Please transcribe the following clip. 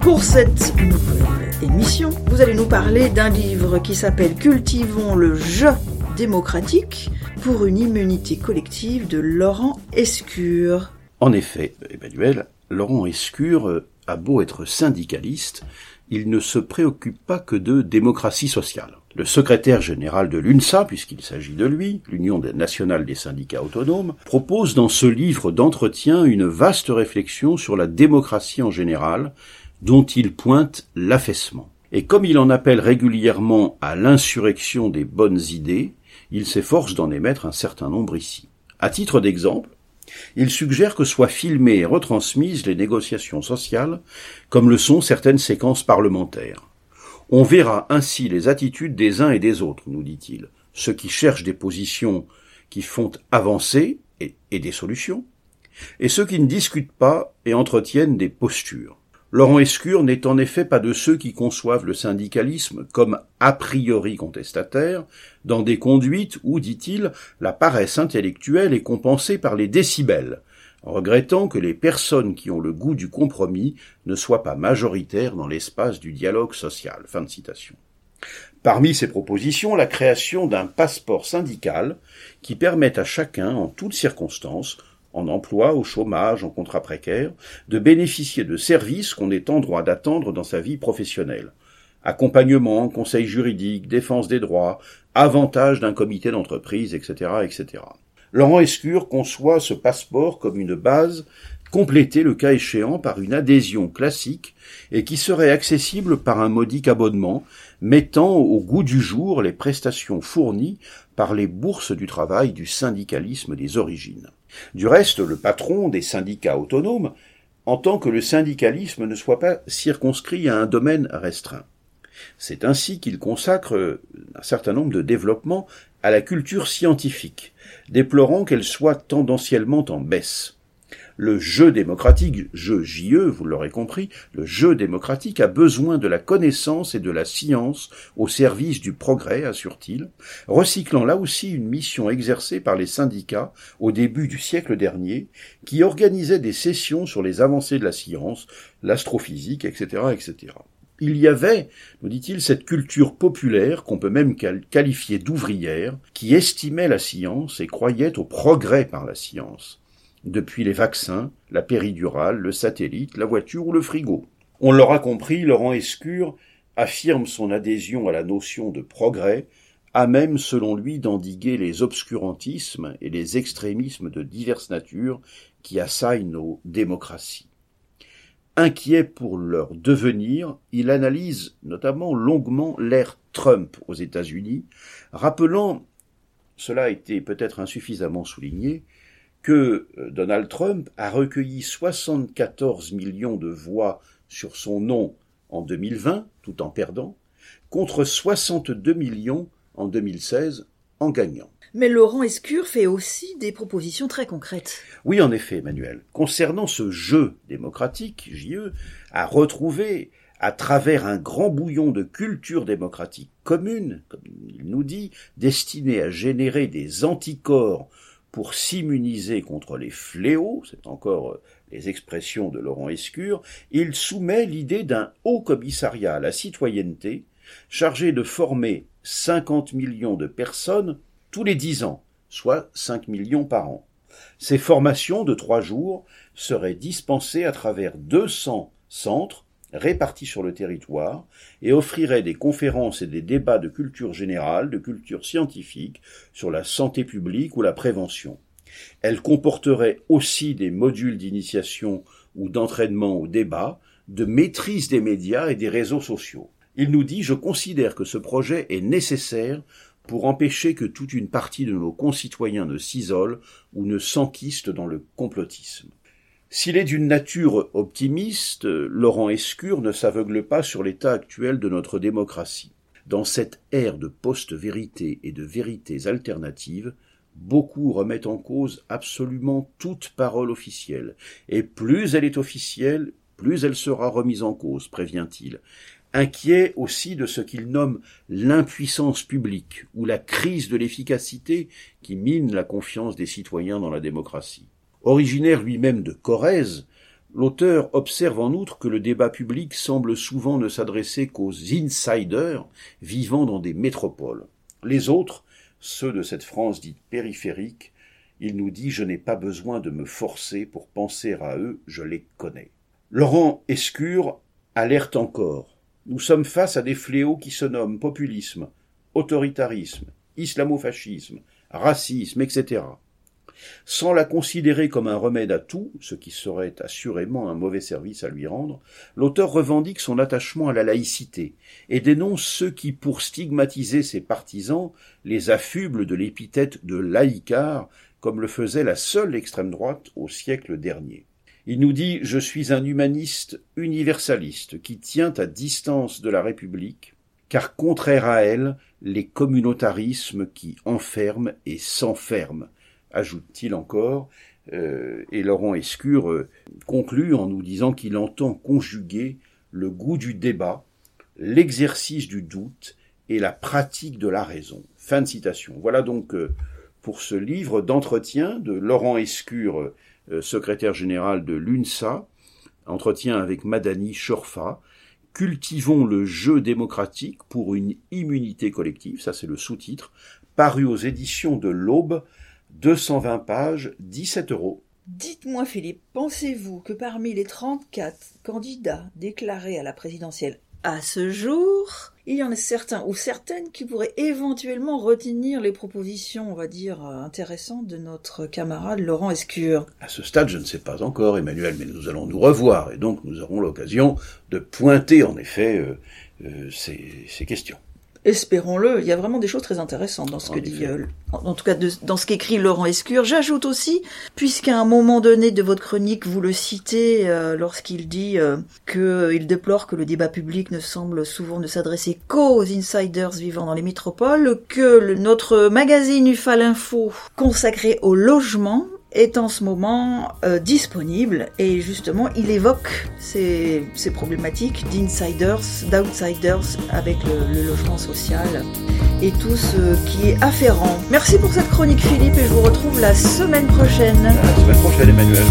Pour cette nouvelle émission, vous allez nous parler d'un livre qui s'appelle Cultivons le jeu démocratique pour une immunité collective de Laurent Escure. En effet, Emmanuel, Laurent Escure a beau être syndicaliste, il ne se préoccupe pas que de démocratie sociale. Le secrétaire général de l'UNSA, puisqu'il s'agit de lui, l'Union nationale des syndicats autonomes, propose dans ce livre d'entretien une vaste réflexion sur la démocratie en général, dont il pointe l'affaissement. Et comme il en appelle régulièrement à l'insurrection des bonnes idées, il s'efforce d'en émettre un certain nombre ici. À titre d'exemple, il suggère que soient filmées et retransmises les négociations sociales, comme le sont certaines séquences parlementaires. On verra ainsi les attitudes des uns et des autres, nous dit-il, ceux qui cherchent des positions qui font avancer et, et des solutions, et ceux qui ne discutent pas et entretiennent des postures. Laurent Escure n'est en effet pas de ceux qui conçoivent le syndicalisme comme a priori contestataire, dans des conduites où, dit-il, la paresse intellectuelle est compensée par les décibels, regrettant que les personnes qui ont le goût du compromis ne soient pas majoritaires dans l'espace du dialogue social. Parmi ces propositions, la création d'un passeport syndical qui permette à chacun, en toutes circonstances, en emploi, au chômage, en contrat précaire, de bénéficier de services qu'on est en droit d'attendre dans sa vie professionnelle. Accompagnement, conseil juridique, défense des droits, avantage d'un comité d'entreprise, etc., etc. Laurent Escure conçoit ce passeport comme une base complétée le cas échéant par une adhésion classique et qui serait accessible par un modique abonnement mettant au goût du jour les prestations fournies par les bourses du travail du syndicalisme des origines. Du reste, le patron des syndicats autonomes entend que le syndicalisme ne soit pas circonscrit à un domaine restreint. C'est ainsi qu'il consacre un certain nombre de développements à la culture scientifique, déplorant qu'elle soit tendanciellement en baisse. Le jeu démocratique, jeu JE, vous l'aurez compris, le jeu démocratique a besoin de la connaissance et de la science au service du progrès, assure-t-il, recyclant là aussi une mission exercée par les syndicats au début du siècle dernier, qui organisaient des sessions sur les avancées de la science, l'astrophysique, etc., etc. Il y avait, nous dit-il, cette culture populaire qu'on peut même qualifier d'ouvrière, qui estimait la science et croyait au progrès par la science depuis les vaccins, la péridurale, le satellite, la voiture ou le frigo. On l'aura compris, Laurent Escure affirme son adhésion à la notion de progrès, à même, selon lui, d'endiguer les obscurantismes et les extrémismes de diverses natures qui assaillent nos démocraties. Inquiet pour leur devenir, il analyse notamment longuement l'ère Trump aux États-Unis, rappelant, cela a été peut-être insuffisamment souligné, que euh, Donald Trump a recueilli 74 millions de voix sur son nom en 2020, tout en perdant, contre 62 millions en 2016 en gagnant. Mais Laurent Escure fait aussi des propositions très concrètes. Oui, en effet, Emmanuel. Concernant ce jeu démocratique, JE, à retrouver à travers un grand bouillon de culture démocratique commune, comme il nous dit, destiné à générer des anticorps pour s'immuniser contre les fléaux, c'est encore euh, les expressions de Laurent Escure, il soumet l'idée d'un haut commissariat à la citoyenneté chargé de former 50 millions de personnes tous les dix ans, soit 5 millions par an. Ces formations de trois jours seraient dispensées à travers 200 centres répartis sur le territoire et offrirait des conférences et des débats de culture générale, de culture scientifique, sur la santé publique ou la prévention. Elle comporterait aussi des modules d'initiation ou d'entraînement au débat, de maîtrise des médias et des réseaux sociaux. Il nous dit Je considère que ce projet est nécessaire pour empêcher que toute une partie de nos concitoyens ne s'isole ou ne s'enquiste dans le complotisme. S'il est d'une nature optimiste, Laurent Escure ne s'aveugle pas sur l'état actuel de notre démocratie. Dans cette ère de post-vérité et de vérités alternatives, beaucoup remettent en cause absolument toute parole officielle, et plus elle est officielle, plus elle sera remise en cause, prévient-il, inquiet aussi de ce qu'il nomme l'impuissance publique ou la crise de l'efficacité qui mine la confiance des citoyens dans la démocratie. Originaire lui-même de Corrèze, L'auteur observe en outre que le débat public semble souvent ne s'adresser qu'aux insiders vivant dans des métropoles. Les autres, ceux de cette France dite périphérique, il nous dit je n'ai pas besoin de me forcer pour penser à eux, je les connais. Laurent Escure alerte encore. Nous sommes face à des fléaux qui se nomment populisme, autoritarisme, islamofascisme, racisme, etc. Sans la considérer comme un remède à tout, ce qui serait assurément un mauvais service à lui rendre, l'auteur revendique son attachement à la laïcité et dénonce ceux qui, pour stigmatiser ses partisans, les affublent de l'épithète de laïcard, comme le faisait la seule extrême droite au siècle dernier. Il nous dit Je suis un humaniste universaliste qui tient à distance de la République, car contraire à elle, les communautarismes qui enferment et s'enferment, ajoute-t-il encore, euh, et Laurent Escure euh, conclut en nous disant qu'il entend conjuguer le goût du débat, l'exercice du doute et la pratique de la raison. Fin de citation. Voilà donc euh, pour ce livre d'entretien de Laurent Escure, secrétaire général de l'UNSA, entretien avec Madani Chorfa, Cultivons le jeu démocratique pour une immunité collective, ça c'est le sous-titre, paru aux éditions de l'Aube 220 pages, 17 euros. Dites-moi Philippe, pensez-vous que parmi les 34 candidats déclarés à la présidentielle à ce jour, il y en a certains ou certaines qui pourraient éventuellement retenir les propositions, on va dire, intéressantes de notre camarade Laurent Escure? À ce stade, je ne sais pas encore, Emmanuel, mais nous allons nous revoir et donc nous aurons l'occasion de pointer en effet euh, euh, ces questions. Espérons-le, il y a vraiment des choses très intéressantes dans ce que dit, euh, en tout cas dans ce qu'écrit Laurent Escure. J'ajoute aussi, puisqu'à un moment donné de votre chronique, vous le citez euh, lorsqu'il dit euh, qu'il déplore que le débat public ne semble souvent ne s'adresser qu'aux insiders vivant dans les métropoles, que notre magazine UFAL Info consacré au logement est en ce moment euh, disponible et justement il évoque ces, ces problématiques d'insiders, d'outsiders avec le, le, logement social et tout ce qui est afférent. Merci pour cette chronique Philippe et je vous retrouve la semaine prochaine. la semaine prochaine Emmanuel.